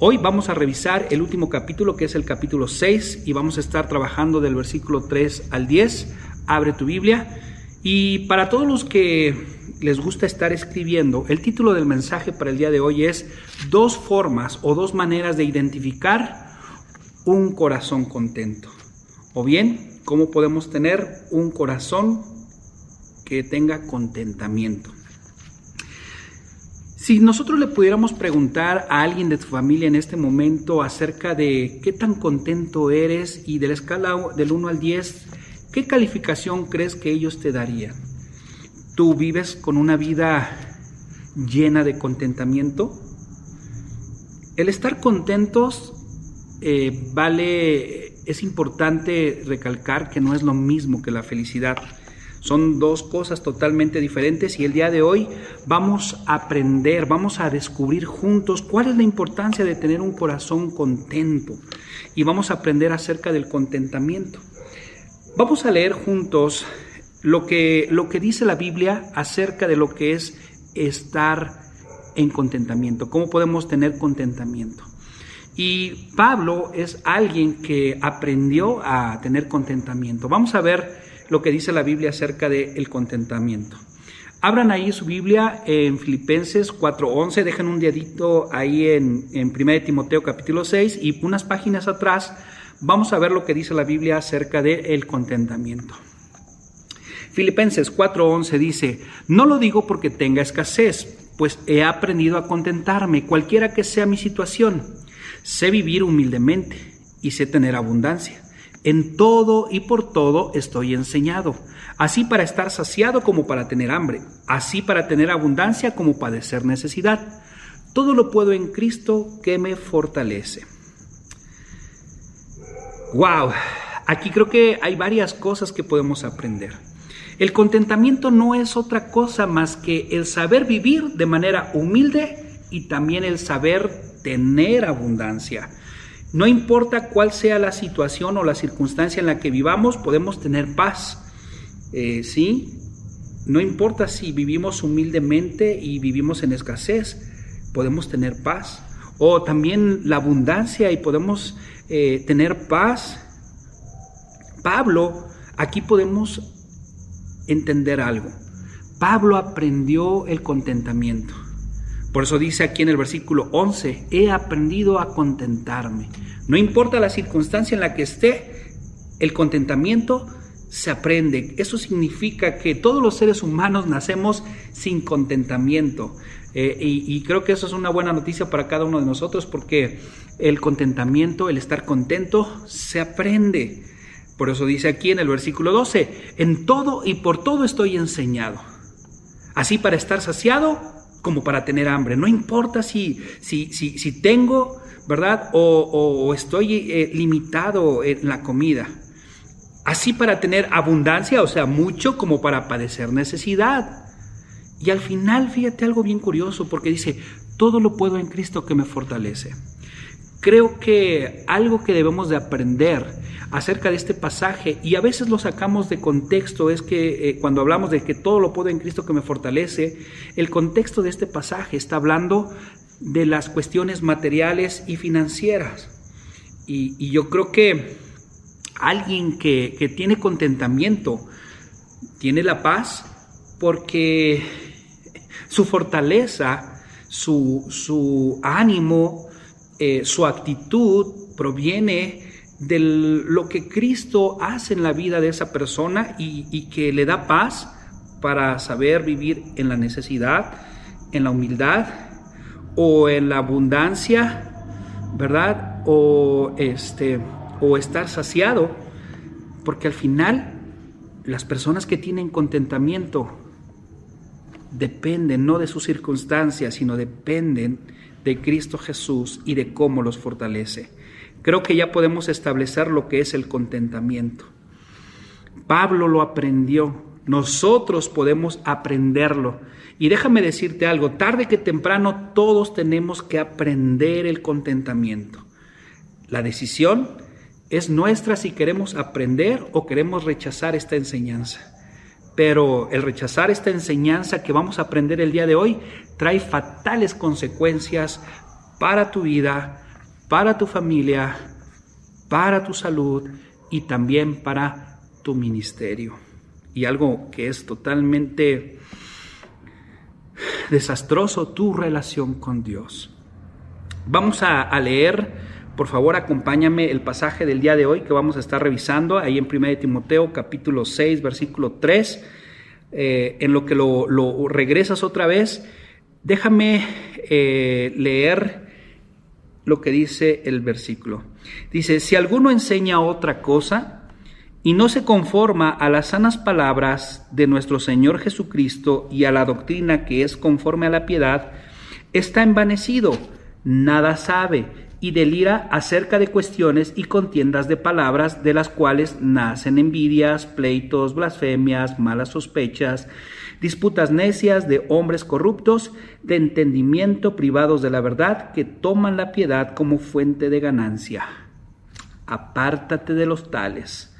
Hoy vamos a revisar el último capítulo que es el capítulo 6 y vamos a estar trabajando del versículo 3 al 10. Abre tu Biblia. Y para todos los que les gusta estar escribiendo, el título del mensaje para el día de hoy es dos formas o dos maneras de identificar un corazón contento. O bien, cómo podemos tener un corazón que tenga contentamiento. Si nosotros le pudiéramos preguntar a alguien de tu familia en este momento acerca de qué tan contento eres y de la escala del 1 al 10, ¿qué calificación crees que ellos te darían? ¿Tú vives con una vida llena de contentamiento? El estar contentos eh, vale, es importante recalcar que no es lo mismo que la felicidad. Son dos cosas totalmente diferentes y el día de hoy vamos a aprender, vamos a descubrir juntos cuál es la importancia de tener un corazón contento y vamos a aprender acerca del contentamiento. Vamos a leer juntos lo que, lo que dice la Biblia acerca de lo que es estar en contentamiento, cómo podemos tener contentamiento. Y Pablo es alguien que aprendió a tener contentamiento. Vamos a ver lo que dice la Biblia acerca del contentamiento. Abran ahí su Biblia en Filipenses 4.11, dejen un dedito ahí en, en 1 Timoteo capítulo 6 y unas páginas atrás vamos a ver lo que dice la Biblia acerca del contentamiento. Filipenses 4:11 dice, no lo digo porque tenga escasez, pues he aprendido a contentarme, cualquiera que sea mi situación. Sé vivir humildemente y sé tener abundancia. En todo y por todo estoy enseñado, así para estar saciado como para tener hambre, así para tener abundancia como padecer necesidad. Todo lo puedo en Cristo que me fortalece. Wow, aquí creo que hay varias cosas que podemos aprender. El contentamiento no es otra cosa más que el saber vivir de manera humilde y también el saber tener abundancia. No importa cuál sea la situación o la circunstancia en la que vivamos, podemos tener paz. Eh, ¿Sí? No importa si vivimos humildemente y vivimos en escasez, podemos tener paz. O también la abundancia y podemos eh, tener paz. Pablo, aquí podemos entender algo. Pablo aprendió el contentamiento. Por eso dice aquí en el versículo 11, he aprendido a contentarme. No importa la circunstancia en la que esté, el contentamiento se aprende. Eso significa que todos los seres humanos nacemos sin contentamiento. Eh, y, creo que eso es una buena noticia para cada uno de nosotros porque el contentamiento, el estar contento, se aprende. Por eso dice aquí en el versículo 12, en todo y por todo estoy enseñado. Así para estar saciado como para tener hambre. No importa si, si, si, tengo, ¿verdad? O, estoy eh, limitado en la comida. Así para tener abundancia, o sea, mucho como para padecer necesidad. Y al final, fíjate algo bien curioso, porque dice, todo lo puedo en Cristo que me fortalece. Creo que algo que debemos de aprender acerca de este pasaje, y a veces lo sacamos de contexto, es que eh, cuando hablamos de que todo lo puedo en Cristo que me fortalece, el contexto de este pasaje está hablando de las cuestiones materiales y financieras. Y, yo creo que alguien que, tiene contentamiento, tiene la paz, porque su fortaleza, su, su ánimo, eh, su actitud proviene de lo que Cristo hace en la vida de esa persona y, que le da paz para saber vivir en la necesidad, en la humildad o en la abundancia, ¿verdad? O este o estar saciado, porque al final las personas que tienen contentamiento dependen no de sus circunstancias, sino dependen de Cristo Jesús y de cómo los fortalece. Creo que ya podemos establecer lo que es el contentamiento. Pablo lo aprendió, nosotros podemos aprenderlo. Y déjame decirte algo, tarde que temprano todos tenemos que aprender el contentamiento. La decisión es nuestra si queremos aprender o queremos rechazar esta enseñanza. Pero el rechazar esta enseñanza que vamos a aprender el día de hoy trae fatales consecuencias para tu vida, para tu familia, para tu salud y también para tu ministerio. Y algo que es totalmente desastroso, tu relación con Dios. Vamos a, leer, por favor acompáñame el pasaje del día de hoy que vamos a estar revisando ahí en 1 Timoteo capítulo 6 versículo 3. Eh, en lo que lo, regresas otra vez, déjame eh, leer lo que dice el versículo. Dice, si alguno enseña otra cosa y no se conforma a las sanas palabras de nuestro Señor Jesucristo y a la doctrina que es conforme a la piedad, está envanecido, nada sabe y delira acerca de cuestiones y contiendas de palabras de las cuales nacen envidias, pleitos, blasfemias, malas sospechas, disputas necias de hombres corruptos, de entendimiento privados de la verdad, que toman la piedad como fuente de ganancia. Apártate de los tales.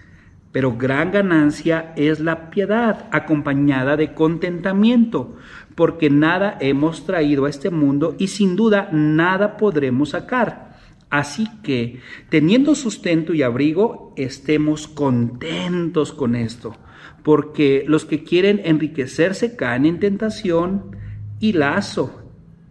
Pero gran ganancia es la piedad acompañada de contentamiento, porque nada hemos traído a este mundo y sin duda nada podremos sacar. Así que, teniendo sustento y abrigo, estemos contentos con esto porque los que quieren enriquecerse caen en tentación y lazo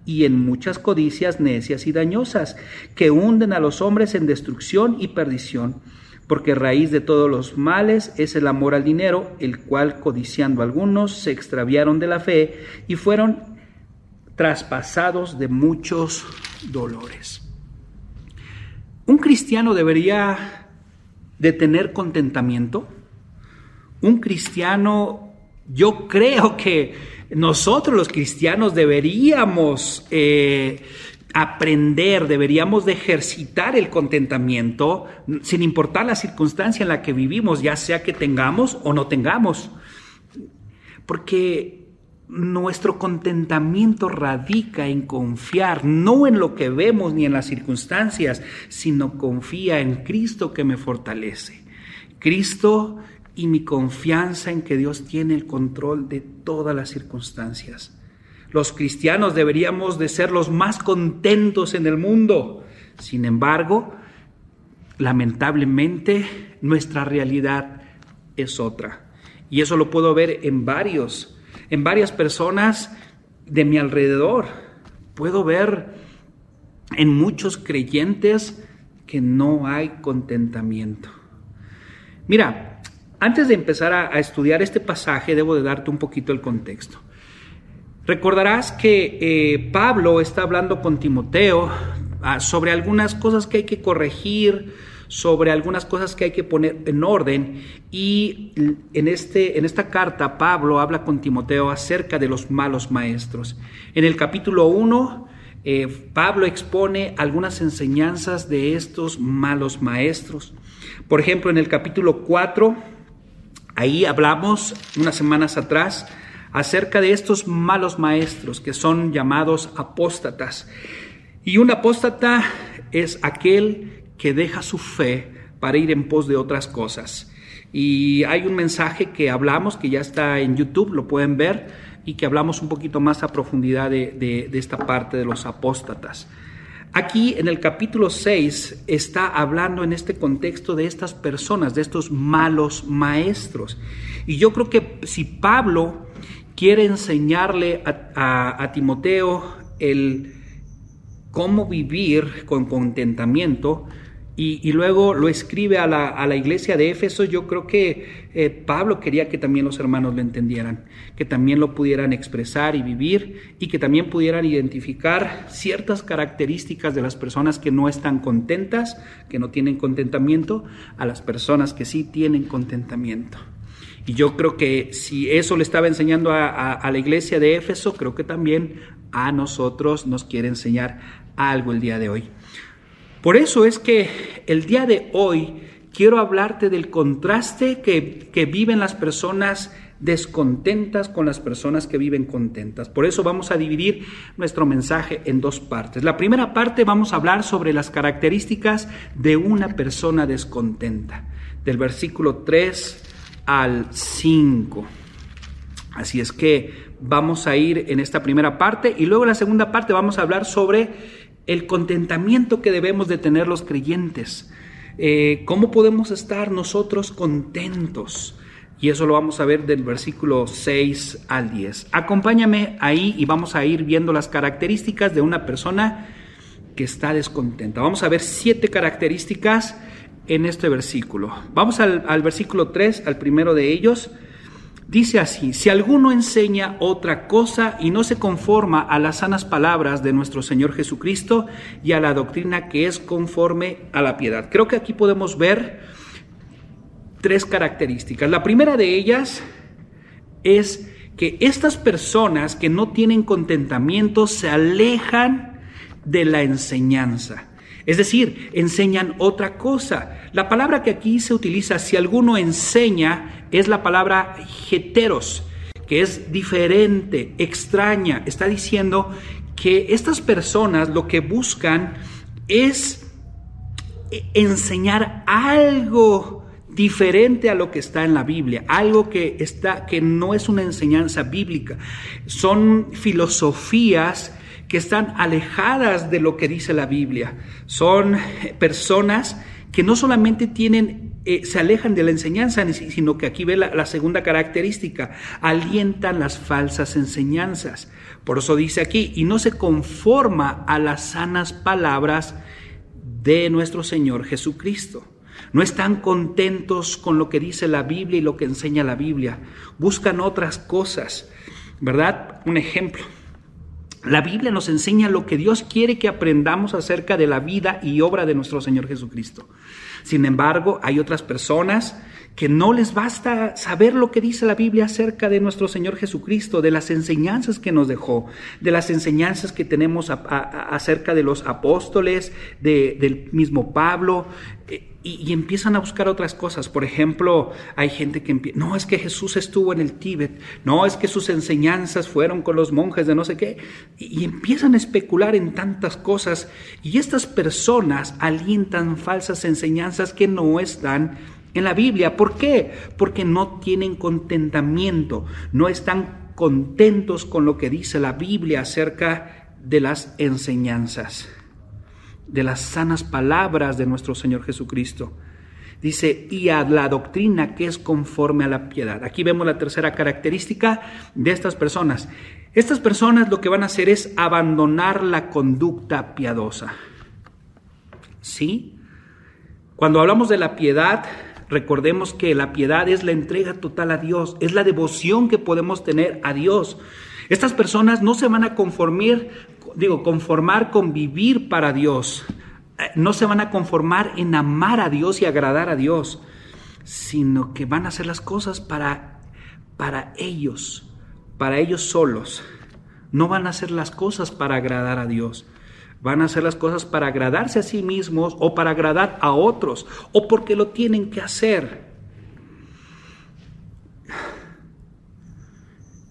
y en muchas codicias necias y dañosas, que hunden a los hombres en destrucción y perdición, porque raíz de todos los males es el amor al dinero, el cual codiciando algunos se extraviaron de la fe y fueron traspasados de muchos dolores. Un cristiano debería de tener contentamiento un cristiano, yo creo que nosotros los cristianos deberíamos eh, aprender, deberíamos de ejercitar el contentamiento sin importar la circunstancia en la que vivimos, ya sea que tengamos o no tengamos. Porque nuestro contentamiento radica en confiar, no en lo que vemos ni en las circunstancias, sino confía en Cristo que me fortalece. Cristo y mi confianza en que Dios tiene el control de todas las circunstancias. Los cristianos deberíamos de ser los más contentos en el mundo. Sin embargo, lamentablemente nuestra realidad es otra. Y eso lo puedo ver en varios, en varias personas de mi alrededor. Puedo ver en muchos creyentes que no hay contentamiento. Mira, antes de empezar a, estudiar este pasaje, debo de darte un poquito el contexto. Recordarás que eh, Pablo está hablando con Timoteo ah, sobre algunas cosas que hay que corregir, sobre algunas cosas que hay que poner en orden. Y en, este, en esta carta Pablo habla con Timoteo acerca de los malos maestros. En el capítulo 1, eh, Pablo expone algunas enseñanzas de estos malos maestros. Por ejemplo, en el capítulo 4 Ahí hablamos unas semanas atrás acerca de estos malos maestros que son llamados apóstatas. Y un apóstata es aquel que deja su fe para ir en pos de otras cosas. Y hay un mensaje que hablamos, que ya está en YouTube, lo pueden ver, y que hablamos un poquito más a profundidad de, de esta parte de los apóstatas. Aquí en el capítulo 6 está hablando en este contexto de estas personas, de estos malos maestros. Y yo creo que si Pablo quiere enseñarle a, Timoteo el cómo vivir con contentamiento, y, luego lo escribe a la, iglesia de Éfeso, yo creo que eh, Pablo quería que también los hermanos lo entendieran, que también lo pudieran expresar y vivir y que también pudieran identificar ciertas características de las personas que no están contentas, que no tienen contentamiento, a las personas que sí tienen contentamiento. Y yo creo que si eso le estaba enseñando a la iglesia de Éfeso, creo que también a nosotros nos quiere enseñar algo el día de hoy. Por eso es que el día de hoy quiero hablarte del contraste que, viven las personas descontentas con las personas que viven contentas. Por eso vamos a dividir nuestro mensaje en dos partes. La primera parte vamos a hablar sobre las características de una persona descontenta, del versículo 3 al 5. Así es que vamos a ir en esta primera parte y luego en la segunda parte vamos a hablar sobre el contentamiento que debemos de tener los creyentes. Eh, ¿Cómo podemos estar nosotros contentos? Y eso lo vamos a ver del versículo 6 al 10. Acompáñame ahí y vamos a ir viendo las características de una persona que está descontenta. Vamos a ver siete características en este versículo. Vamos al, al versículo 3, al primero de ellos. Dice así, si alguno enseña otra cosa y no se conforma a las sanas palabras de nuestro Señor Jesucristo y a la doctrina que es conforme a la piedad. Creo que aquí podemos ver tres características. La primera de ellas es que estas personas que no tienen contentamiento se alejan de la enseñanza. Es decir, enseñan otra cosa. La palabra que aquí se utiliza, si alguno enseña, es la palabra heteros, que es diferente, extraña. Está diciendo que estas personas lo que buscan es enseñar algo diferente a lo que está en la Biblia, algo que está que no es una enseñanza bíblica. Son filosofías que están alejadas de lo que dice la Biblia. Son personas que no solamente tienen, eh, se alejan de la enseñanza, sino que aquí ve la, la segunda característica, alientan las falsas enseñanzas. Por eso dice aquí, y no se conforma a las sanas palabras de nuestro Señor Jesucristo. No están contentos con lo que dice la Biblia y lo que enseña la Biblia. Buscan otras cosas, ¿verdad? Un ejemplo. La Biblia nos enseña lo que Dios quiere que aprendamos acerca de la vida y obra de nuestro Señor Jesucristo. Sin embargo, hay otras personas que no les basta saber lo que dice la Biblia acerca de nuestro Señor Jesucristo, de las enseñanzas que nos dejó, de las enseñanzas que tenemos acerca de los apóstoles, del mismo Pablo, eh, y, empiezan a buscar otras cosas. Por ejemplo, hay gente que empieza, no, es que Jesús estuvo en el Tíbet, no, es que sus enseñanzas fueron con los monjes de no sé qué, y, y empiezan a especular en tantas cosas, y estas personas alientan falsas enseñanzas que no están en la Biblia. ¿Por qué? Porque no tienen contentamiento, no están contentos con lo que dice la Biblia acerca de las enseñanzas, de las sanas palabras de nuestro Señor Jesucristo. Dice, y a la doctrina que es conforme a la piedad. Aquí vemos la tercera característica de estas personas. Estas personas lo que van a hacer es abandonar la conducta piadosa. ¿Sí? Cuando hablamos de la piedad, Recordemos que la piedad es la entrega total a Dios, es la devoción que podemos tener a Dios. Estas personas no se van a conformar, digo, conformar con vivir para Dios. Eh, no se van a conformar en amar a Dios y agradar a Dios, sino que van a hacer las cosas para, para ellos, para ellos solos. No van a hacer las cosas para agradar a Dios. Van a hacer las cosas para agradarse a sí mismos o para agradar a otros o porque lo tienen que hacer.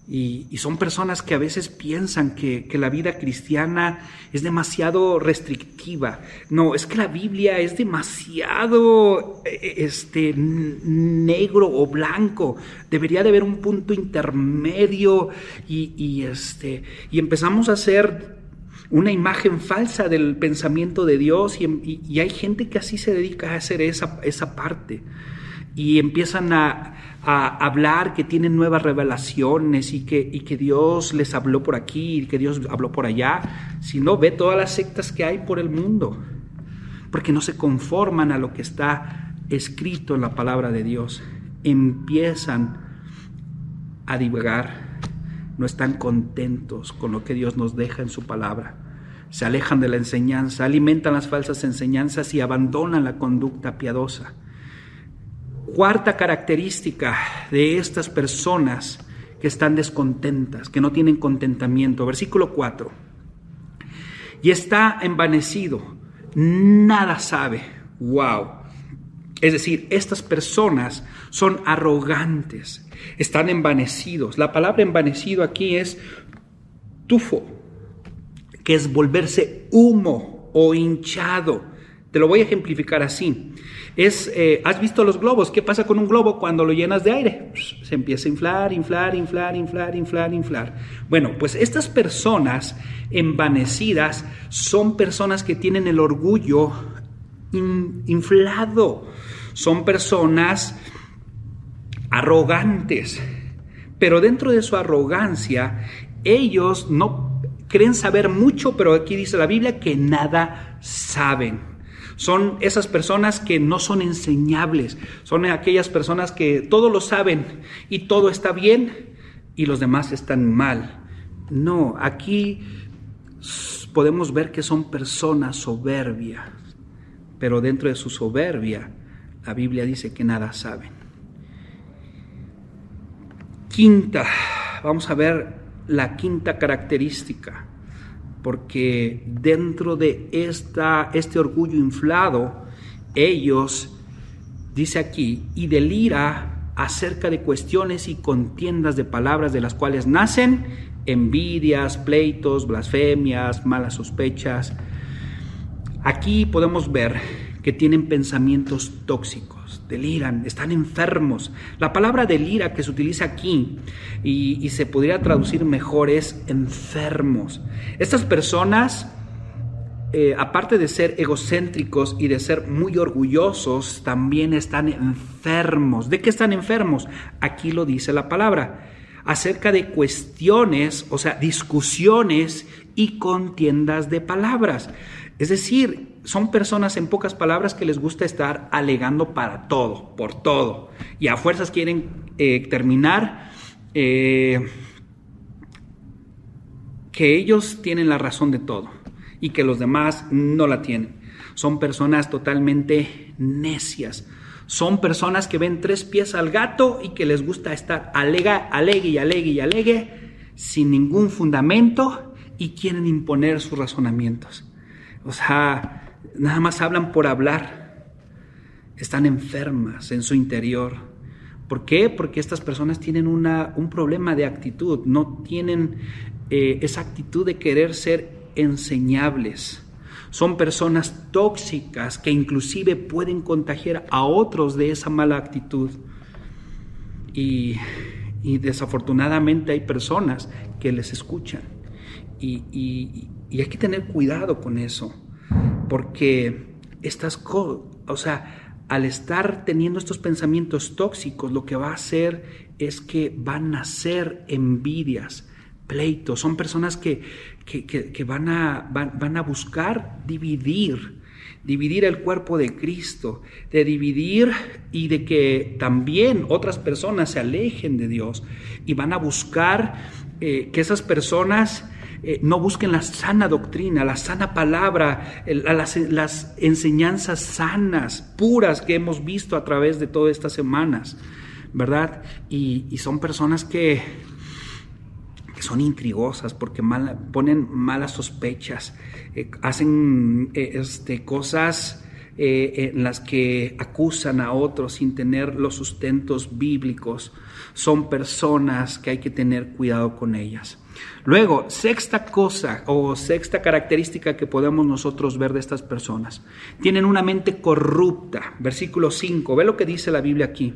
Y, son personas que a veces piensan que, que, la vida cristiana es demasiado restrictiva. No, es que la Biblia es demasiado e, e, este, negro o blanco. Debería de haber un punto intermedio y, y, este, y empezamos a hacer una imagen falsa del pensamiento de Dios y, hay gente que así se dedica a hacer esa, esa parte y empiezan a, hablar que tienen nuevas revelaciones y que, y que Dios les habló por aquí y que Dios habló por allá, si no ve todas las sectas que hay por el mundo, porque no se conforman a lo que está escrito en la palabra de Dios, empiezan a divagar no están contentos con lo que Dios nos deja en su palabra. Se alejan de la enseñanza, alimentan las falsas enseñanzas y abandonan la conducta piadosa. Cuarta característica de estas personas que están descontentas, que no tienen contentamiento. Versículo 4. Y está envanecido, nada sabe. Wow. Es decir, estas personas son arrogantes, están envanecidos. La palabra envanecido aquí es tufo, que es volverse humo o hinchado, Te lo voy a ejemplificar así. Es, eh, ¿Has visto los globos? ¿Qué pasa con un globo cuando lo llenas de aire? Se empieza a inflar, inflar, inflar, inflar, inflar, inflar. Bueno, pues estas personas envanecidas son personas que tienen el orgullo inflado. Son personas arrogantes. Pero dentro de su arrogancia, ellos no creen saber mucho, pero aquí dice la Biblia que nada saben. Son esas personas que no son enseñables, son aquellas personas que todo lo saben y todo está bien y los demás están mal. No, aquí podemos ver que son personas soberbias, pero dentro de su soberbia la Biblia dice que nada saben. Quinta, vamos a ver la quinta característica porque dentro de esta, este orgullo inflado, ellos, dice aquí, y delira acerca de cuestiones y contiendas de palabras de las cuales nacen envidias, pleitos, blasfemias, malas sospechas. Aquí podemos ver que tienen pensamientos tóxicos, deliran, están enfermos. La palabra delira que se utiliza aquí y, se podría traducir mejor es enfermos. Estas personas, eh, aparte de ser egocéntricos y de ser muy orgullosos, también están enfermos. ¿De qué están enfermos? Aquí lo dice la palabra acerca de cuestiones, o sea, discusiones y contiendas de palabras. Es decir, son personas en pocas palabras que les gusta estar alegando para todo, por todo. Y a fuerzas quieren eh, terminar eh, que ellos tienen la razón de todo y que los demás no la tienen. Son personas totalmente necias. Son personas que ven tres pies al gato y que les gusta estar alega, alegue y alegue y alegue sin ningún fundamento y quieren imponer sus razonamientos. O sea, nada más hablan por hablar. Están enfermas en su interior. ¿Por qué? Porque estas personas tienen una, un problema de actitud, no tienen eh, esa actitud de querer ser enseñables. Son personas tóxicas que inclusive pueden contagiar a otros de esa mala actitud. Y, desafortunadamente hay personas que les escuchan. y hay que tener cuidado con eso porque estas o sea, al estar teniendo estos pensamientos tóxicos, lo que va a hacer es que van a ser envidias, pleitos, son personas que, que, van, a, van, a buscar dividir, dividir el cuerpo de Cristo, de dividir y de que también otras personas se alejen de Dios y van a buscar eh, que esas personas eh, no busquen la sana doctrina, la sana palabra, las, enseñanzas sanas, puras que hemos visto a través de todas estas semanas, ¿verdad? Y, son personas que, son intrigosas porque ponen malas sospechas, eh, hacen eh, este, cosas en las que acusan a otros sin tener los sustentos bíblicos. Son personas que hay que tener cuidado con ellas. Luego, sexta cosa o sexta característica que podemos nosotros ver de estas personas. Tienen una mente corrupta. Versículo 5, ve lo que dice la Biblia aquí.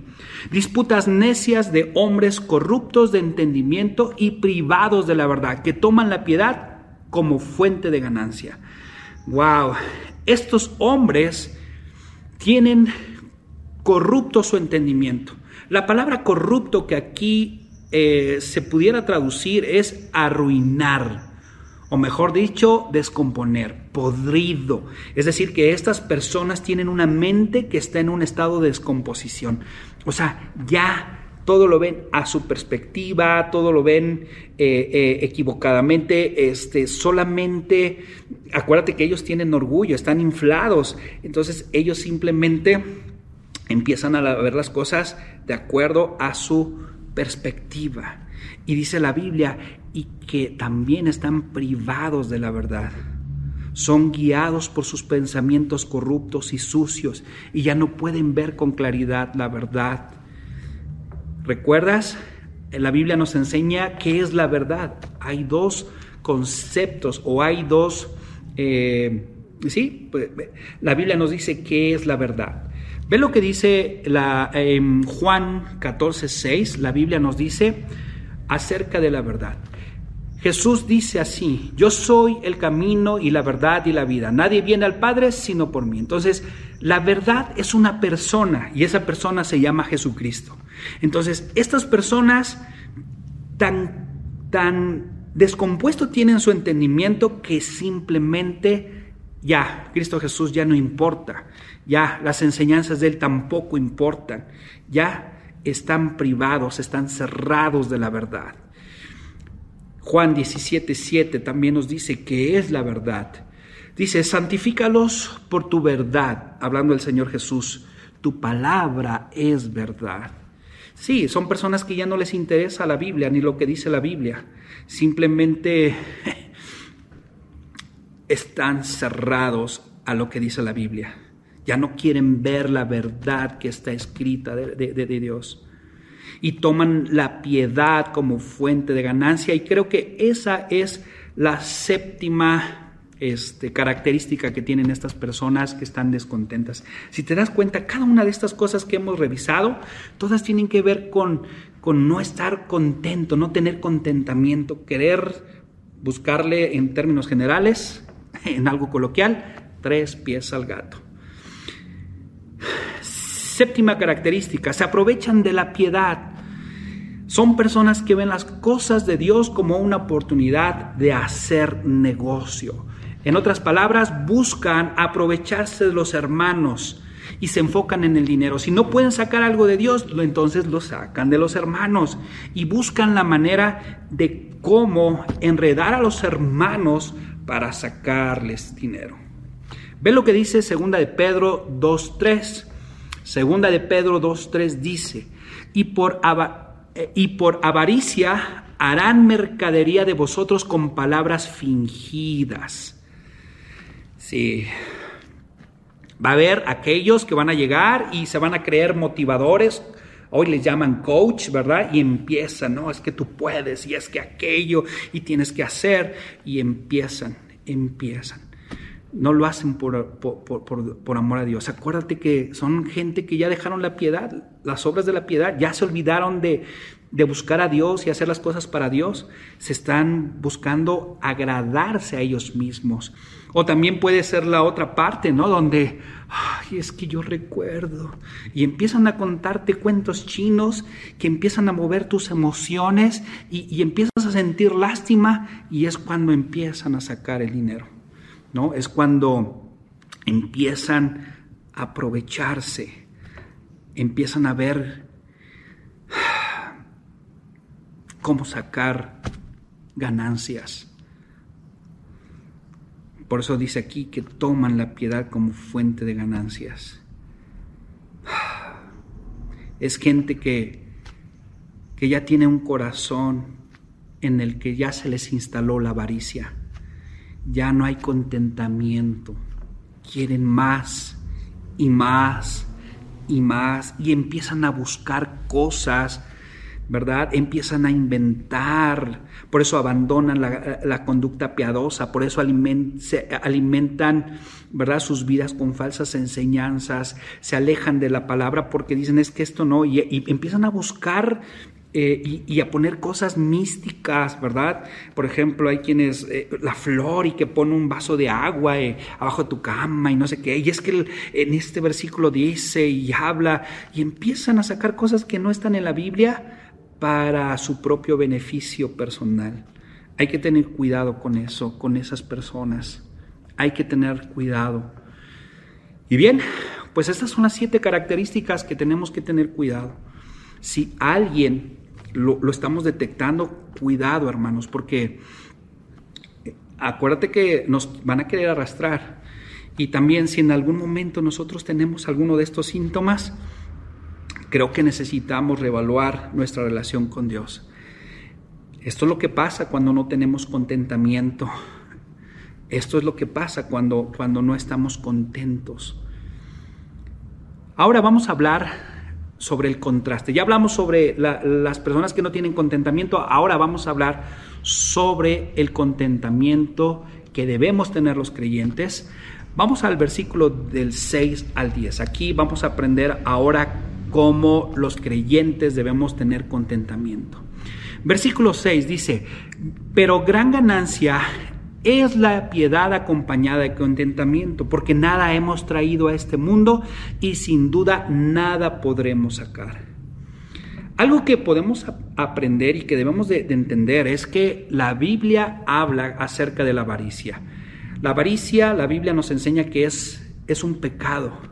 Disputas necias de hombres corruptos de entendimiento y privados de la verdad, que toman la piedad como fuente de ganancia. Wow, estos hombres tienen corrupto su entendimiento. La palabra corrupto que aquí eh, se pudiera traducir es arruinar, o mejor dicho, descomponer, podrido. Es decir, que estas personas tienen una mente que está en un estado de descomposición. O sea, ya todo lo ven a su perspectiva, todo lo ven eh, eh, equivocadamente, este, solamente, acuérdate que ellos tienen orgullo, están inflados, entonces ellos simplemente empiezan a ver las cosas de acuerdo a su perspectiva. Y dice la Biblia, y que también están privados de la verdad. Son guiados por sus pensamientos corruptos y sucios y ya no pueden ver con claridad la verdad. ¿Recuerdas? La Biblia nos enseña qué es la verdad. Hay dos conceptos o hay dos, eh, Sí, pues, la Biblia nos dice qué es la verdad. Ve lo que dice la, Juan 14, 6, la Biblia nos dice acerca de la verdad. Jesús dice así, yo soy el camino y la verdad y la vida. Nadie viene al Padre sino por mí. Entonces, la verdad es una persona y esa persona se llama Jesucristo. Entonces, estas personas tan, tan descompuesto tienen su entendimiento que simplemente ya, Cristo Jesús ya no importa. Ya las enseñanzas de Él tampoco importan. Ya están privados, están cerrados de la verdad. Juan 17, también nos dice que es la verdad. Dice, santifícalos por tu verdad, hablando el Señor Jesús. Tu palabra es verdad. Sí, son personas que ya no les interesa la Biblia ni lo que dice la Biblia. Simplemente están cerrados a lo que dice la Biblia. Ya no quieren ver la verdad que está escrita de, Dios. Y toman la piedad como fuente de ganancia. Y creo que esa es la séptima este, característica que tienen estas personas que están descontentas. Si te das cuenta, cada una de estas cosas que hemos revisado, todas tienen que ver con, con no estar contento, no tener contentamiento, querer buscarle en términos generales, en algo coloquial, tres pies al gato. Séptima característica, se aprovechan de la piedad. Son personas que ven las cosas de Dios como una oportunidad de hacer negocio. En otras palabras, buscan aprovecharse de los hermanos y se enfocan en el dinero. Si no pueden sacar algo de Dios, entonces lo sacan de los hermanos y buscan la manera de cómo enredar a los hermanos para sacarles dinero. Ve lo que dice segunda de Pedro 2:3. Segunda de Pedro 2:3 dice, "Y por eh, y por avaricia harán mercadería de vosotros con palabras fingidas." Sí. Va a haber aquellos que van a llegar y se van a creer motivadores. Hoy les llaman coach, ¿verdad? Y empiezan, no, es que tú puedes y es que aquello y tienes que hacer. Y empiezan, empiezan. No lo hacen por, por, amor a Dios. Acuérdate que son gente que ya dejaron la piedad, las obras de la piedad, ya se olvidaron de, de buscar a Dios y hacer las cosas para Dios, se están buscando agradarse a ellos mismos. O también puede ser la otra parte, ¿no? Donde, ay, es que yo recuerdo. Y empiezan a contarte cuentos chinos que empiezan a mover tus emociones y, y empiezas a sentir lástima y es cuando empiezan a sacar el dinero, ¿no? Es cuando empiezan a aprovecharse, empiezan a ver cómo sacar ganancias. Por eso dice aquí que toman la piedad como fuente de ganancias. Es gente que, que ya tiene un corazón en el que ya se les instaló la avaricia. Ya no hay contentamiento. Quieren más y más y más y empiezan a buscar cosas ¿verdad? Empiezan a inventar, por eso abandonan la, conducta piadosa, por eso alimentan, ¿verdad? Sus vidas con falsas enseñanzas, se alejan de la palabra porque dicen es que esto no, y, empiezan a buscar eh, y, a poner cosas místicas, ¿verdad? Por ejemplo, hay quienes, eh, la flor y que pone un vaso de agua eh, abajo de tu cama y no sé qué, y es que en este versículo dice y habla, y empiezan a sacar cosas que no están en la Biblia para su propio beneficio personal. Hay que tener cuidado con eso, con esas personas. Hay que tener cuidado. Y bien, pues estas son las siete características que tenemos que tener cuidado. Si alguien lo, estamos detectando, cuidado hermanos, porque eh, acuérdate que nos van a querer arrastrar. Y también si en algún momento nosotros tenemos alguno de estos síntomas, creo que necesitamos reevaluar nuestra relación con Dios. Esto es lo que pasa cuando no tenemos contentamiento. Esto es lo que pasa cuando, cuando no estamos contentos. Ahora vamos a hablar sobre el contraste. Ya hablamos sobre las personas que no tienen contentamiento, ahora vamos a hablar sobre el contentamiento que debemos tener los creyentes Vamos al versículo del 6 al 10. Aquí vamos a aprender ahora cómo los creyentes debemos tener contentamiento. Versículo 6 dice, pero gran ganancia es la piedad acompañada de contentamiento, porque nada hemos traído a este mundo y sin duda nada podremos sacar. Algo que podemos aprender y que debemos de, entender es que la Biblia habla acerca de la avaricia. La avaricia, la Biblia nos enseña que es, es un pecado.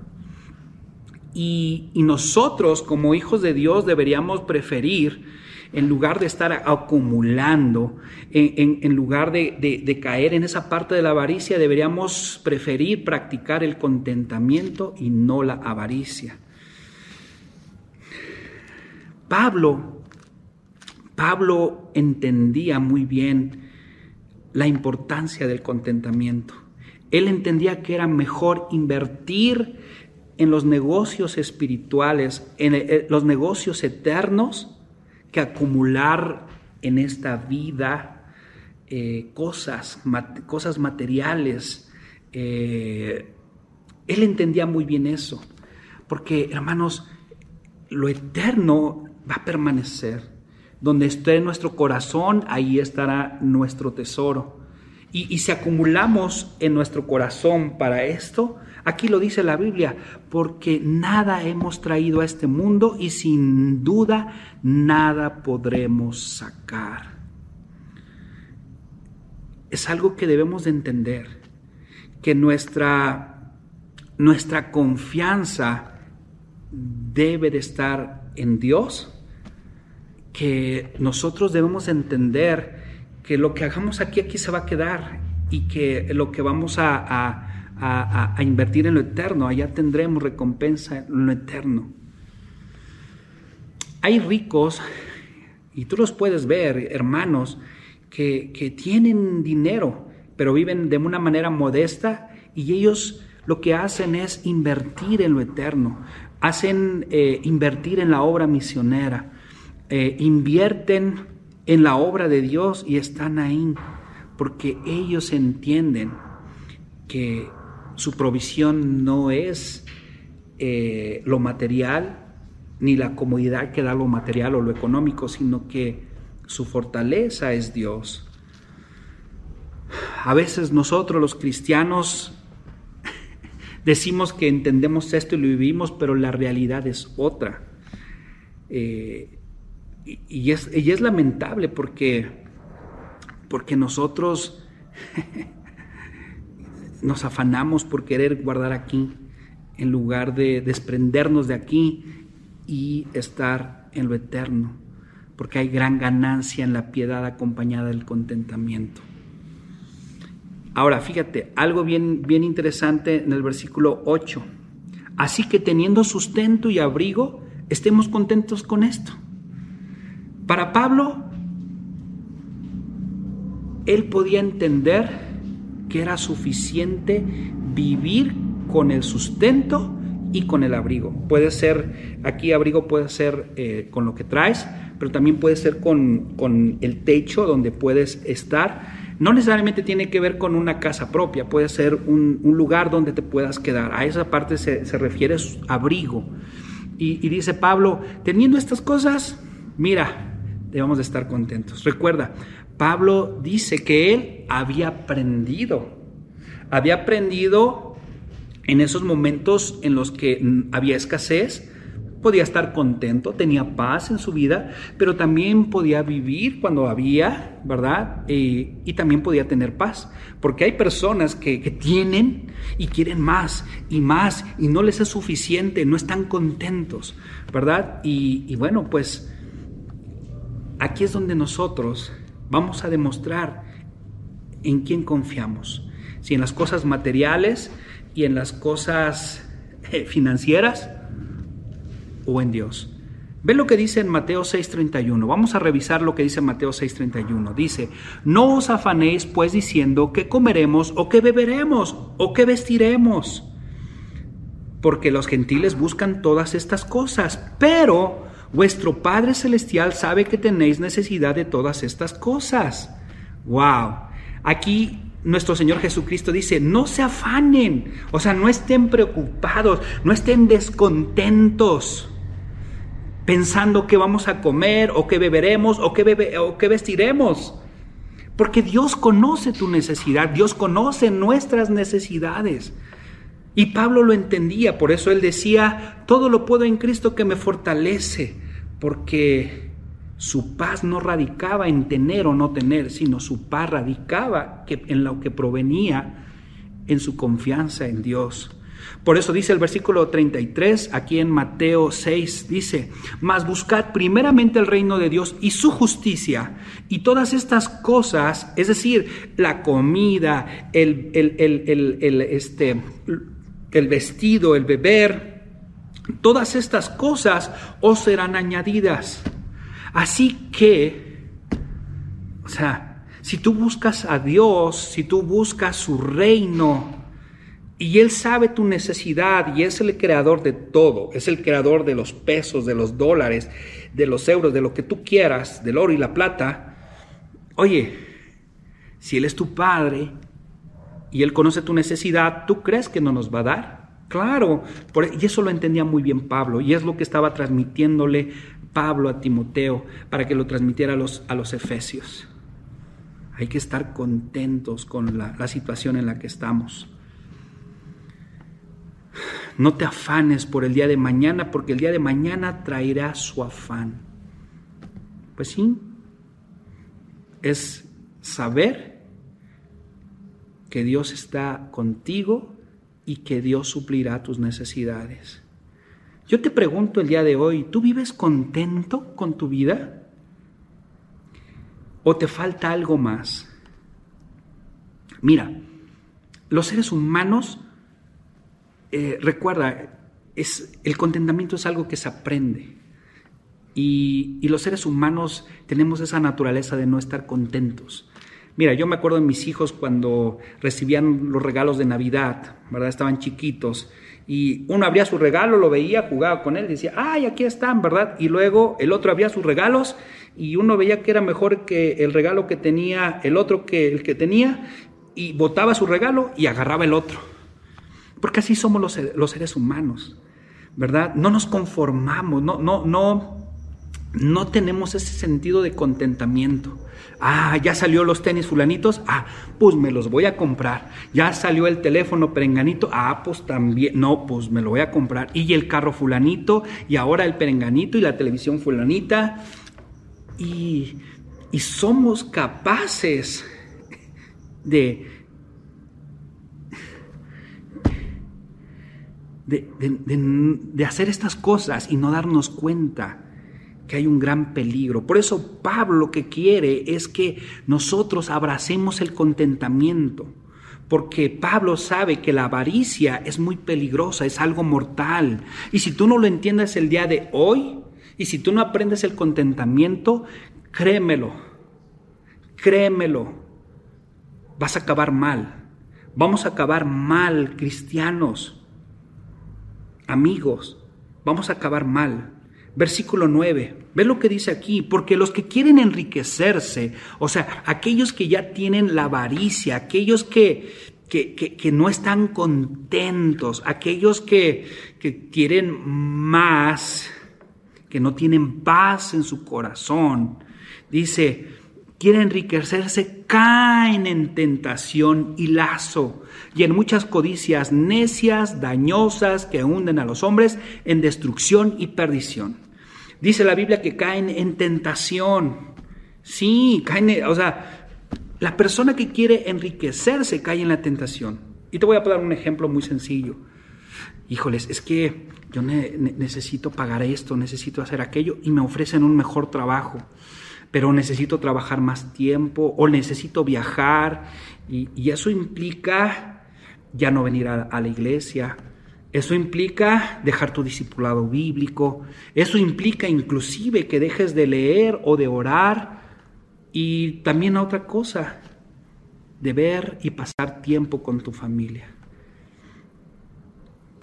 Y, nosotros como hijos de Dios deberíamos preferir en lugar de estar acumulando, en, lugar de, caer en esa parte de la avaricia, deberíamos preferir practicar el contentamiento y no la avaricia. Pablo, Pablo entendía muy bien la importancia del contentamiento. Él entendía que era mejor invertir en los negocios espirituales, en los negocios eternos, que acumular en esta vida eh, cosas, cosas materiales. Eh, él entendía muy bien eso, porque hermanos, lo eterno va a permanecer. Donde esté nuestro corazón, ahí estará nuestro tesoro. Y si acumulamos en nuestro corazón para esto, Aquí lo dice la Biblia, porque nada hemos traído a este mundo y sin duda nada podremos sacar. Es algo que debemos de entender, que nuestra, nuestra confianza debe de estar en Dios, que nosotros debemos entender que lo que hagamos aquí, aquí se va a quedar y que lo que vamos a a, invertir en lo eterno, allá tendremos recompensa en lo eterno. Hay ricos, y tú los puedes ver, hermanos, que, tienen dinero, pero viven de una manera modesta y ellos lo que hacen es invertir en lo eterno, hacen eh, invertir en la obra misionera, eh, invierten en la obra de Dios y están ahí, porque ellos entienden que su provisión no es eh, lo material ni la comodidad que da lo material o lo económico, sino que su fortaleza es Dios. A veces nosotros los cristianos decimos que entendemos esto y lo vivimos, pero la realidad es otra. Eh, y, es, y, es, lamentable porque, porque nosotros nos afanamos por querer guardar aquí en lugar de desprendernos de aquí y estar en lo eterno, porque hay gran ganancia en la piedad acompañada del contentamiento. Ahora, fíjate, algo bien, bien interesante en el versículo 8. Así que teniendo sustento y abrigo, estemos contentos con esto. Para Pablo, él podía entender que era suficiente vivir con el sustento y con el abrigo. Puede ser, aquí abrigo puede ser eh, con lo que traes, pero también puede ser con, con, el techo donde puedes estar. No necesariamente tiene que ver con una casa propia, puede ser un, lugar donde te puedas quedar. A esa parte se, se refiere abrigo. Y, y dice Pablo, teniendo estas cosas, mira, debemos de estar contentos. Recuerda, Pablo dice que él había aprendido, había aprendido en esos momentos en los que había escasez, podía estar contento, tenía paz en su vida, pero también podía vivir cuando había, ¿verdad? Eh, y también podía tener paz, porque hay personas que, tienen y quieren más y más y no les es suficiente, no están contentos, ¿verdad? Y, y bueno, pues aquí es donde nosotros Vamos a demostrar en quién confiamos. Si en las cosas materiales y en las cosas eh, financieras o en Dios. Ve lo que dice en Mateo 6:31. Vamos a revisar lo que dice Mateo 6:31. Dice, no os afanéis pues diciendo qué comeremos o qué beberemos o qué vestiremos. Porque los gentiles buscan todas estas cosas, pero Vuestro Padre Celestial sabe que tenéis necesidad de todas estas cosas. ¡Wow! Aquí nuestro Señor Jesucristo dice, no se afanen, o sea, no estén preocupados, no estén descontentos pensando qué vamos a comer o qué beberemos o qué, o qué vestiremos. Porque Dios conoce tu necesidad, Dios conoce nuestras necesidades. Y Pablo lo entendía, por eso él decía, todo lo puedo en Cristo que me fortalece, porque su paz no radicaba en tener o no tener, sino su paz radicaba en lo que provenía en su confianza en Dios. Por eso dice el versículo 33, aquí en Mateo 6, dice, mas buscad primeramente el reino de Dios y su justicia, y todas estas cosas, es decir, la comida, el, el, este, el vestido, el beber, todas estas cosas os serán añadidas. Así que, o sea, si tú buscas a Dios, si tú buscas su reino, y Él sabe tu necesidad y es el creador de todo, es el creador de los pesos, de los dólares, de los euros, de lo que tú quieras, del oro y la plata. Oye, si Él es tu Padre y Él conoce tu necesidad, ¿tú crees que no nos va a dar? Claro, y eso lo entendía muy bien Pablo y es lo que estaba transmitiéndole Pablo a Timoteo para que lo transmitiera a los, a los efesios. Hay que estar contentos con la situación en la que estamos. No te afanes por el día de mañana, porque el día de mañana traerá su afán. Pues sí, es saber que Dios está contigo y que Dios suplirá tus necesidades. Yo te pregunto el día de hoy, ¿tú vives contento con tu vida? ¿O te falta algo más? Mira, los seres humanos, eh, recuerda, es, el contentamiento es algo que se aprende. Y, y, los seres humanos tenemos esa naturaleza de no estar contentos. Mira, yo me acuerdo de mis hijos cuando recibían los regalos de Navidad, ¿verdad? Estaban chiquitos y uno abría su regalo, lo veía, jugaba con él, decía, ay, aquí están, ¿verdad? Y luego el otro abría sus regalos y uno veía que era mejor que el regalo que tenía el otro que el que tenía y botaba su regalo y agarraba el otro. Porque así somos los, los seres humanos, ¿verdad? No nos conformamos, no, no, no, no tenemos ese sentido de contentamiento. Ah, ya salió los tenis fulanitos. Ah, pues me los voy a comprar. Ya salió el teléfono perenganito. Ah, pues también. No, pues me lo voy a comprar. Y el carro fulanito. Y ahora el perenganito y la televisión fulanita. Y, y somos capaces de, de, de, de hacer estas cosas y no darnos cuenta que hay un gran peligro. Por eso Pablo lo que quiere es que nosotros abracemos el contentamiento, porque Pablo sabe que la avaricia es muy peligrosa, es algo mortal. Y si tú no lo entiendes el día de hoy, y si tú no aprendes el contentamiento, créemelo, créemelo, vas a acabar mal. Vamos a acabar mal, cristianos, amigos, vamos a acabar mal. Versículo 9. Ve lo que dice aquí, porque los que quieren enriquecerse, o sea, aquellos que ya tienen la avaricia, aquellos que, que, que, no están contentos, aquellos que, que quieren más, que no tienen paz en su corazón, dice, quieren enriquecerse, caen en tentación y lazo y en muchas codicias necias, dañosas, que hunden a los hombres en destrucción y perdición. Dice la Biblia que caen en tentación. Sí, caen, o sea, la persona que quiere enriquecerse cae en la tentación. Y te voy a dar un ejemplo muy sencillo. Híjoles, es que yo necesito pagar esto, necesito hacer aquello y me ofrecen un mejor trabajo pero necesito trabajar más tiempo o necesito viajar y, eso implica ya no venir a, a la iglesia, eso implica dejar tu discipulado bíblico, eso implica inclusive que dejes de leer o de orar y también otra cosa, de ver y pasar tiempo con tu familia.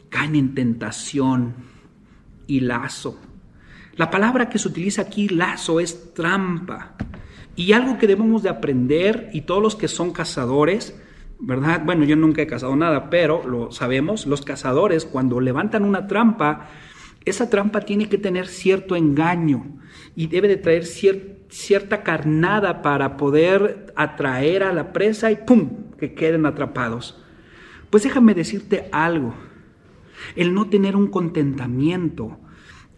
Caen en tentación y lazo. La palabra que se utiliza aquí, lazo, es trampa. Y algo que debemos de aprender, y todos los que son cazadores, ¿verdad? Bueno, yo nunca he cazado nada, pero lo sabemos, los cazadores cuando levantan una trampa, esa trampa tiene que tener cierto engaño y debe de traer cierta carnada para poder atraer a la presa y ¡pum! que queden atrapados. Pues déjame decirte algo, el no tener un contentamiento,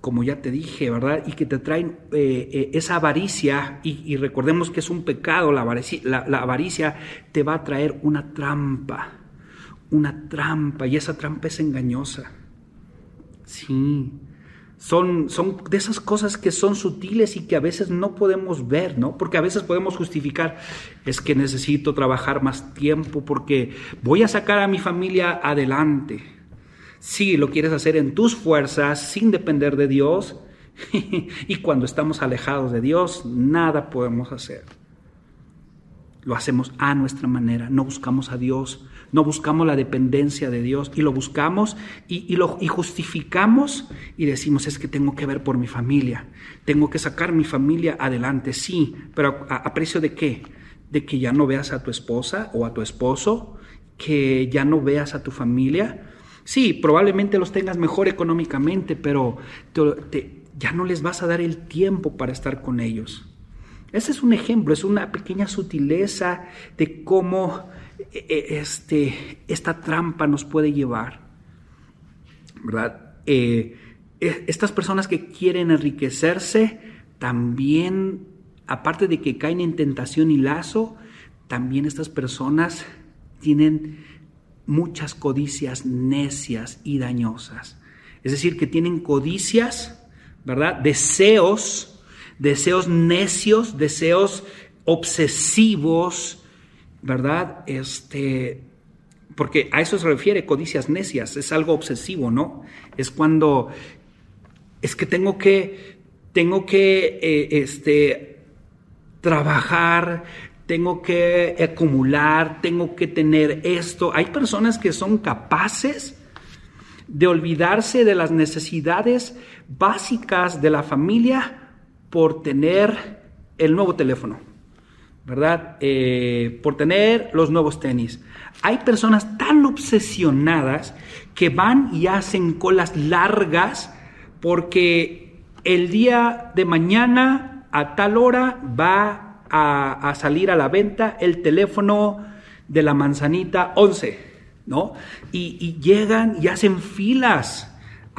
como ya te dije, ¿verdad? Y que te traen eh, eh, esa avaricia, y, recordemos que es un pecado, la avaricia, la avaricia te va a traer una trampa, una trampa, y esa trampa es engañosa. Sí, son, son de esas cosas que son sutiles y que a veces no podemos ver, ¿no? Porque a veces podemos justificar, es que necesito trabajar más tiempo porque voy a sacar a mi familia adelante. Sí, lo quieres hacer en tus fuerzas, sin depender de Dios, y cuando estamos alejados de Dios, nada podemos hacer. Lo hacemos a nuestra manera, no buscamos a Dios, no buscamos la dependencia de Dios y lo buscamos y, lo, y justificamos y decimos es que tengo que ver por mi familia, tengo que sacar mi familia adelante, sí, pero a, precio de qué? De que ya no veas a tu esposa o a tu esposo, que ya no veas a tu familia. Sí, probablemente los tengas mejor económicamente, pero ya no les vas a dar el tiempo para estar con ellos. Ese es un ejemplo, es una pequeña sutileza de cómo e, e, este, esta trampa nos puede llevar, ¿verdad? Eh, e, estas personas que quieren enriquecerse también, aparte de que caen en tentación y lazo, también estas personas tienen muchas codicias necias y dañosas. Es decir, que tienen codicias, ¿verdad? Deseos, deseos necios, deseos obsesivos, ¿verdad? Este, porque a eso se refiere codicias necias, es algo obsesivo, ¿no? Es cuando es que tengo que, tengo que, eh, este, trabajar, tengo que acumular, tengo que tener esto. Hay personas que son capaces de olvidarse de las necesidades básicas de la familia por tener el nuevo teléfono. ¿verdad? Eh, por tener los nuevos tenis. Hay personas tan obsesionadas que van y hacen colas largas porque el día de mañana a tal hora va a, salir a la venta el teléfono de la manzanita 11, ¿no? y llegan y hacen filas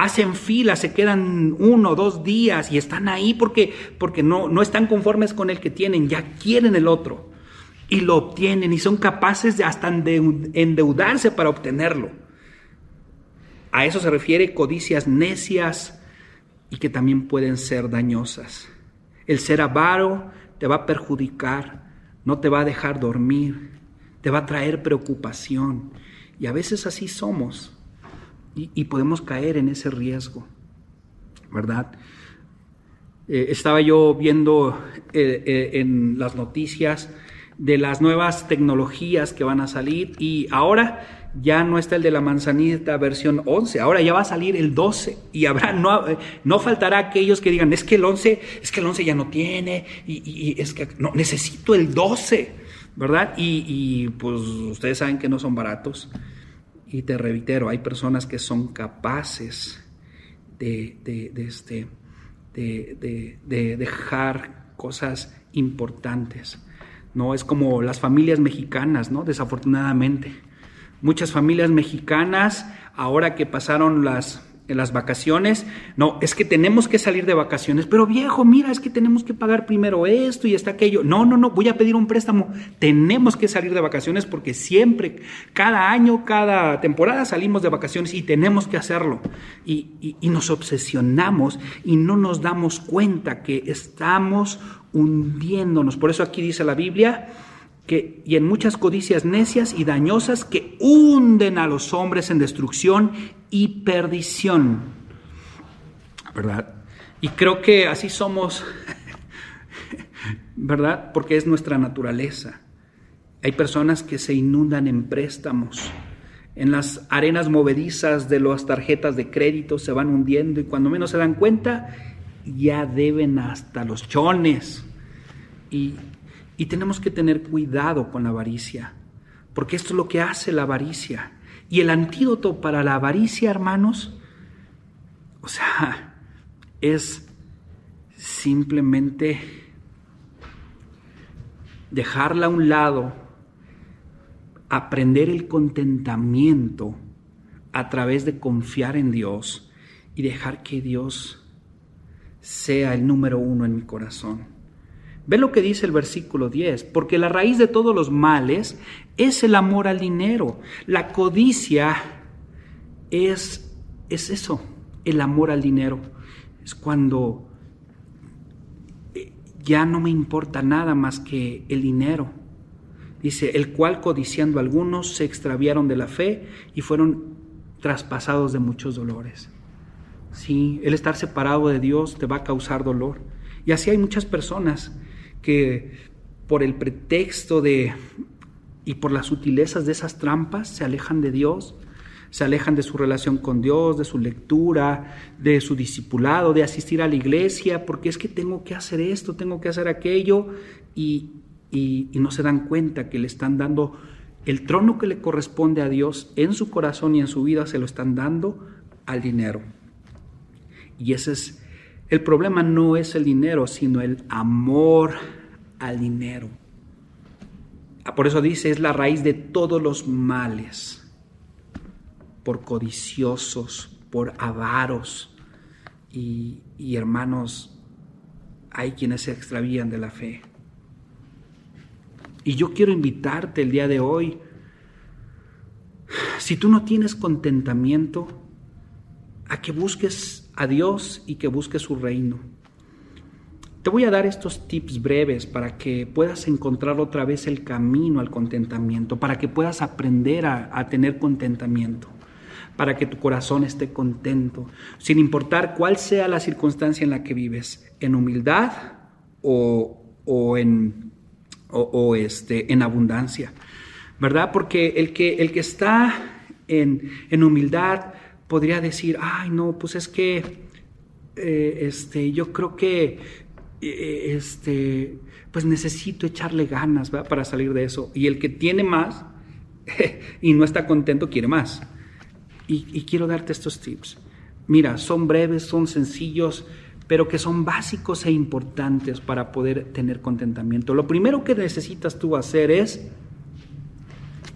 hacen fila, se quedan uno, dos días y están ahí porque, porque no, no están conformes con el que tienen, ya quieren el otro y lo obtienen y son capaces de hasta endeudarse para obtenerlo. A eso se refiere codicias necias y que también pueden ser dañosas. El ser avaro te va a perjudicar, no te va a dejar dormir, te va a traer preocupación. Y a veces así somos y, podemos caer en ese riesgo, ¿verdad? Eh, estaba yo viendo eh, eh, en las noticias de las nuevas tecnologías que van a salir y ahora ya no está el de la manzanita versión 11, ahora ya va a salir el 12 y habrá no, no faltará aquellos que digan, es que el 11, es que el 11 ya no tiene y, es que no necesito el 12, ¿verdad? Y, y pues ustedes saben que no son baratos. Y te reitero, hay personas que son capaces de, este, de, dejar cosas importantes. No es como las familias mexicanas, ¿no? Desafortunadamente. Muchas familias mexicanas, ahora que pasaron las las vacaciones. No, es que tenemos que salir de vacaciones. Pero viejo, mira, es que tenemos que pagar primero esto y está aquello. No, no, no, voy a pedir un préstamo. Tenemos que salir de vacaciones porque siempre, cada año, cada temporada salimos de vacaciones y tenemos que hacerlo. Y, y nos obsesionamos y no nos damos cuenta que estamos hundiéndonos. Por eso aquí dice la Biblia, que, y en muchas codicias necias y dañosas que hunden a los hombres en destrucción y perdición. ¿Verdad? Y creo que así somos, ¿verdad? Porque es nuestra naturaleza. Hay personas que se inundan en préstamos, en las arenas movedizas de las tarjetas de crédito se van hundiendo y cuando menos se dan cuenta ya deben hasta los chones. Y, y tenemos que tener cuidado con la avaricia, porque esto es lo que hace la avaricia. Y el antídoto para la avaricia, hermanos, o sea, es simplemente dejarla a un lado, aprender el contentamiento a través de confiar en Dios y dejar que Dios sea el número uno en mi corazón. Ve lo que dice el versículo 10, porque la raíz de todos los males es el amor al dinero. La codicia es, es eso, el amor al dinero. Es cuando eh, ya no me importa nada más que el dinero. Dice, el cual codiciando algunos se extraviaron de la fe y fueron traspasados de muchos dolores. Sí, el estar separado de Dios te va a causar dolor. Y así hay muchas personas que por el pretexto de y por las sutilezas de esas trampas se alejan de Dios, se alejan de su relación con Dios, de su lectura, de su discipulado, de asistir a la iglesia, porque es que tengo que hacer esto, tengo que hacer aquello, y, y no se dan cuenta que le están dando el trono que le corresponde a Dios en su corazón y en su vida, se lo están dando al dinero. Y ese es el problema, no es el dinero, sino el amor al dinero. Ah, por eso dice, es la raíz de todos los males, por codiciosos, por avaros. Y, y hermanos, hay quienes se extravían de la fe. Y yo quiero invitarte el día de hoy, si tú no tienes contentamiento, a que busques a Dios y que busques su reino. Te voy a dar estos tips breves para que puedas encontrar otra vez el camino al contentamiento, para que puedas aprender a, tener contentamiento, para que tu corazón esté contento, sin importar cuál sea la circunstancia en la que vives, en humildad o, o en, o, este, en abundancia, ¿verdad? Porque el que, el que está en, en humildad, podría decir, ay, no, pues es que eh, este, yo creo que eh, este, pues necesito echarle ganas para salir de eso. Y el que tiene más y no está contento quiere más. Y, y quiero darte estos tips. Mira, son breves, son sencillos, pero que son básicos e importantes para poder tener contentamiento. Lo primero que necesitas tú hacer es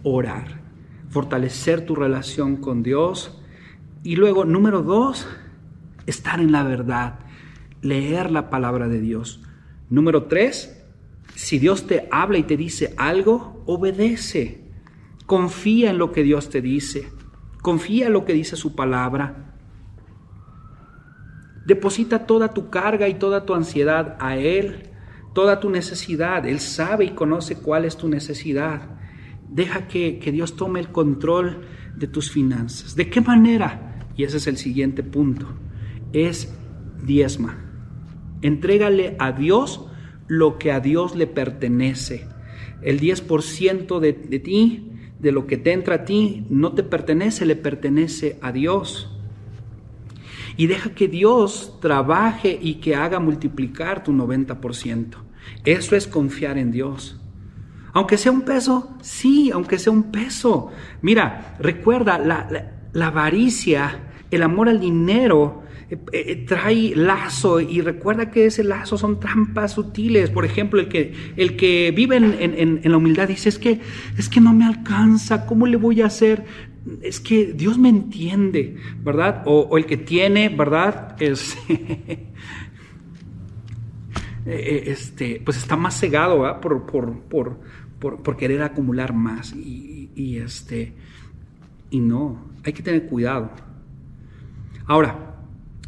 orar, fortalecer tu relación con Dios, y luego, número dos, estar en la verdad, leer la palabra de Dios. Número tres, si Dios te habla y te dice algo, obedece. Confía en lo que Dios te dice. Confía en lo que dice su palabra. Deposita toda tu carga y toda tu ansiedad a Él, toda tu necesidad. Él sabe y conoce cuál es tu necesidad. Deja que, que Dios tome el control de tus finanzas. ¿De qué manera? Y ese es el siguiente punto, es diezma. Entrégale a Dios lo que a Dios le pertenece. El 10% de, de ti, de lo que te entra a ti, no te pertenece, le pertenece a Dios. Y deja que Dios trabaje y que haga multiplicar tu 90%. Eso es confiar en Dios. Aunque sea un peso, sí, aunque sea un peso. Mira, recuerda, la, la avaricia, el amor al dinero, eh, eh, trae lazo y recuerda que ese lazo son trampas sutiles. Por ejemplo, el que, el que vive en, la humildad dice, es que, es que no me alcanza, ¿cómo le voy a hacer? Es que Dios me entiende, ¿verdad? O, el que tiene, ¿verdad? Es, eh, este, pues está más cegado Por, por, por, querer acumular más. Y, este, y no, hay que tener cuidado. Ahora,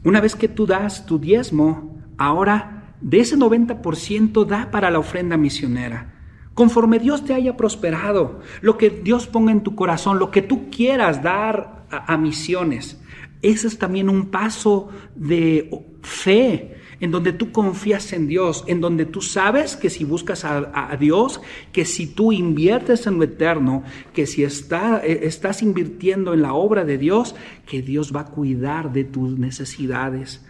una vez que tú das tu diezmo, ahora de ese 90% da para la ofrenda misionera. Conforme Dios te haya prosperado, lo que Dios ponga en tu corazón, lo que tú quieras dar a, a misiones, ese es también un paso de fe en donde tú confías en Dios, en donde tú sabes que si buscas a, Dios, que si tú inviertes en lo eterno, que si está, eh, estás invirtiendo en la obra de Dios, que Dios va a cuidar de tus necesidades.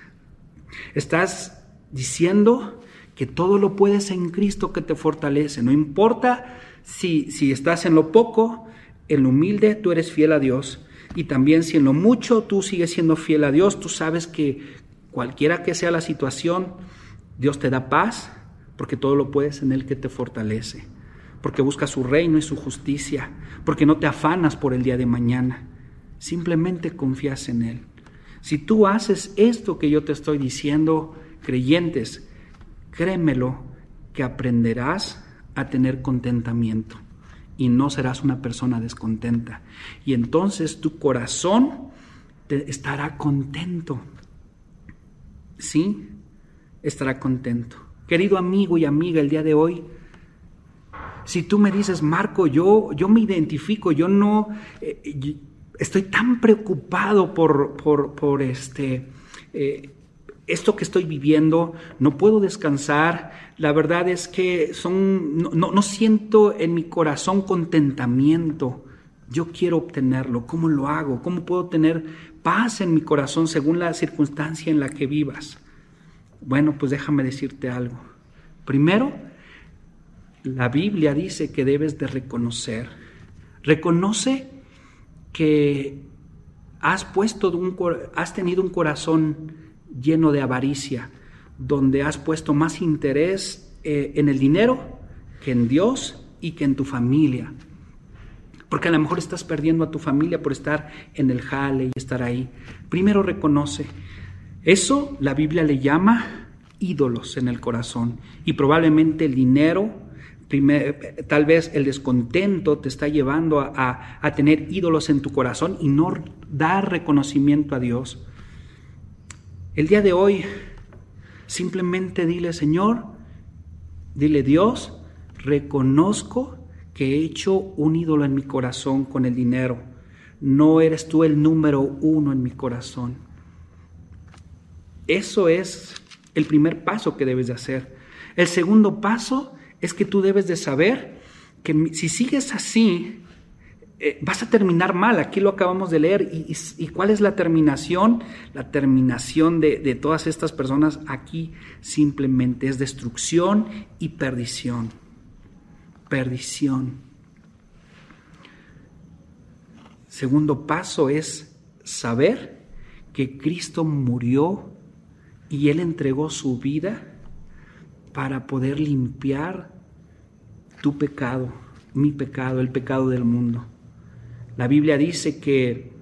Estás diciendo que todo lo puedes en Cristo que te fortalece, no importa si, si estás en lo poco, en lo humilde, tú eres fiel a Dios. Y también si en lo mucho tú sigues siendo fiel a Dios, tú sabes que cualquiera que sea la situación, Dios te da paz, porque todo lo puedes en Él que te fortalece, porque buscas su reino y su justicia, porque no te afanas por el día de mañana, simplemente confías en Él. Si tú haces esto que yo te estoy diciendo, creyentes, créemelo, que aprenderás a tener contentamiento y no serás una persona descontenta. Y entonces tu corazón te estará contento. ¿Sí? Estará contento. Querido amigo y amiga, el día de hoy, si tú me dices, Marco, yo, yo me identifico, yo no, eh, estoy tan preocupado por, por, este, eh, esto que estoy viviendo, no puedo descansar, la verdad es que son, no, no, siento en mi corazón contentamiento, yo quiero obtenerlo, ¿cómo lo hago? ¿Cómo puedo tener paz en mi corazón según la circunstancia en la que vivas? Bueno, pues déjame decirte algo. Primero, la Biblia dice que debes de reconocer. Reconoce que has puesto un, has tenido un corazón lleno de avaricia, donde has puesto más interés eh, en el dinero que en Dios y que en tu familia. Porque a lo mejor estás perdiendo a tu familia por estar en el jale y estar ahí. Primero reconoce. Eso la Biblia le llama ídolos en el corazón. Y probablemente el dinero, tal vez el descontento te está llevando a, a tener ídolos en tu corazón y no dar reconocimiento a Dios. El día de hoy, simplemente dile, Señor, dile, Dios, reconozco que he hecho un ídolo en mi corazón con el dinero. No eres tú el número uno en mi corazón. Eso es el primer paso que debes de hacer. El segundo paso es que tú debes de saber que si sigues así, eh, vas a terminar mal. Aquí lo acabamos de leer. ¿Y, cuál es la terminación? La terminación de, de todas estas personas aquí simplemente es destrucción y perdición. Perdición. Segundo paso es saber que Cristo murió y Él entregó su vida para poder limpiar tu pecado, mi pecado, el pecado del mundo. La Biblia dice que,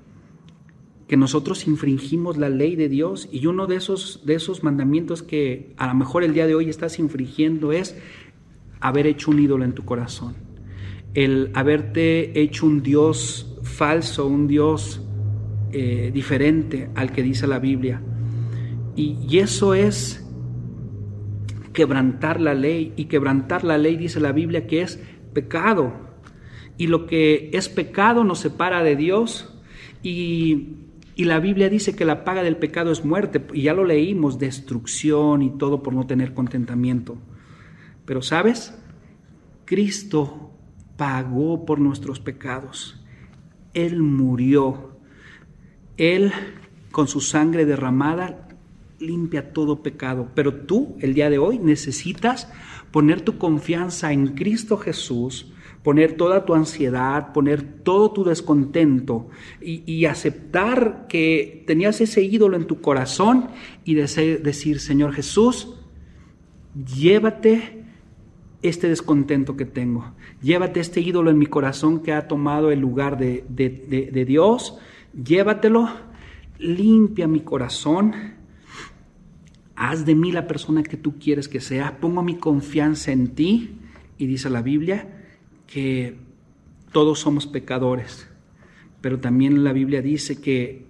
que nosotros infringimos la ley de Dios y uno de esos, de esos mandamientos que a lo mejor el día de hoy estás infringiendo es haber hecho un ídolo en tu corazón, el haberte hecho un Dios falso, un Dios eh, diferente al que dice la Biblia. Y, eso es quebrantar la ley. Y quebrantar la ley dice la Biblia que es pecado. Y lo que es pecado nos separa de Dios. Y, y la Biblia dice que la paga del pecado es muerte. Y ya lo leímos, destrucción y todo por no tener contentamiento. Pero sabes, Cristo pagó por nuestros pecados. Él murió. Él con su sangre derramada limpia todo pecado. Pero tú, el día de hoy, necesitas poner tu confianza en Cristo Jesús, poner toda tu ansiedad, poner todo tu descontento y, aceptar que tenías ese ídolo en tu corazón y decir, Señor Jesús, llévate este descontento que tengo, llévate este ídolo en mi corazón que ha tomado el lugar de, Dios, llévatelo, limpia mi corazón. Haz de mí la persona que tú quieres que sea, pongo mi confianza en ti. Y dice la Biblia que todos somos pecadores, pero también la Biblia dice que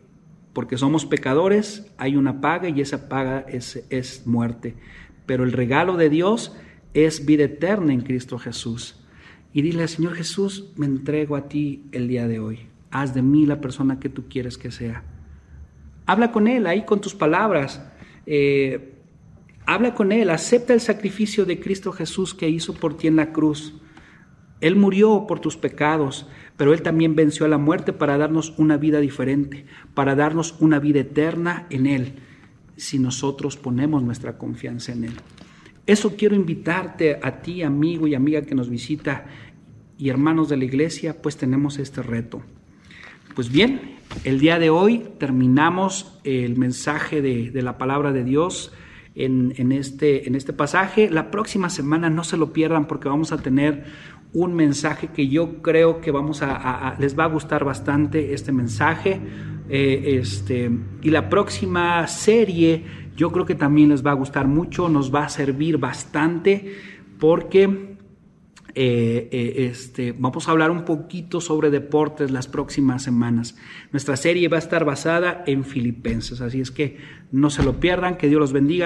porque somos pecadores hay una paga y esa paga es, es muerte, pero el regalo de Dios es vida eterna en Cristo Jesús. Y dile, Señor Jesús, me entrego a ti el día de hoy. Haz de mí la persona que tú quieres que sea. Habla con Él ahí con tus palabras. Eh, habla con Él, acepta el sacrificio de Cristo Jesús que hizo por ti en la cruz. Él murió por tus pecados, pero Él también venció a la muerte para darnos una vida diferente, para darnos una vida eterna en Él, si nosotros ponemos nuestra confianza en Él. Eso quiero invitarte a ti, amigo y amiga que nos visita. y hermanos de la iglesia, pues tenemos este reto. Pues bien, el día de hoy terminamos el mensaje de, la palabra de Dios en, este, en este pasaje. La próxima semana no se lo pierdan porque vamos a tener un mensaje que yo creo que vamos a, les va a gustar bastante este mensaje. Eh, este, y la próxima serie yo creo que también les va a gustar mucho, nos va a servir bastante porque eh, eh, este, vamos a hablar un poquito sobre deportes las próximas semanas. Nuestra serie va a estar basada en Filipenses, así es que no se lo pierdan, que Dios los bendiga.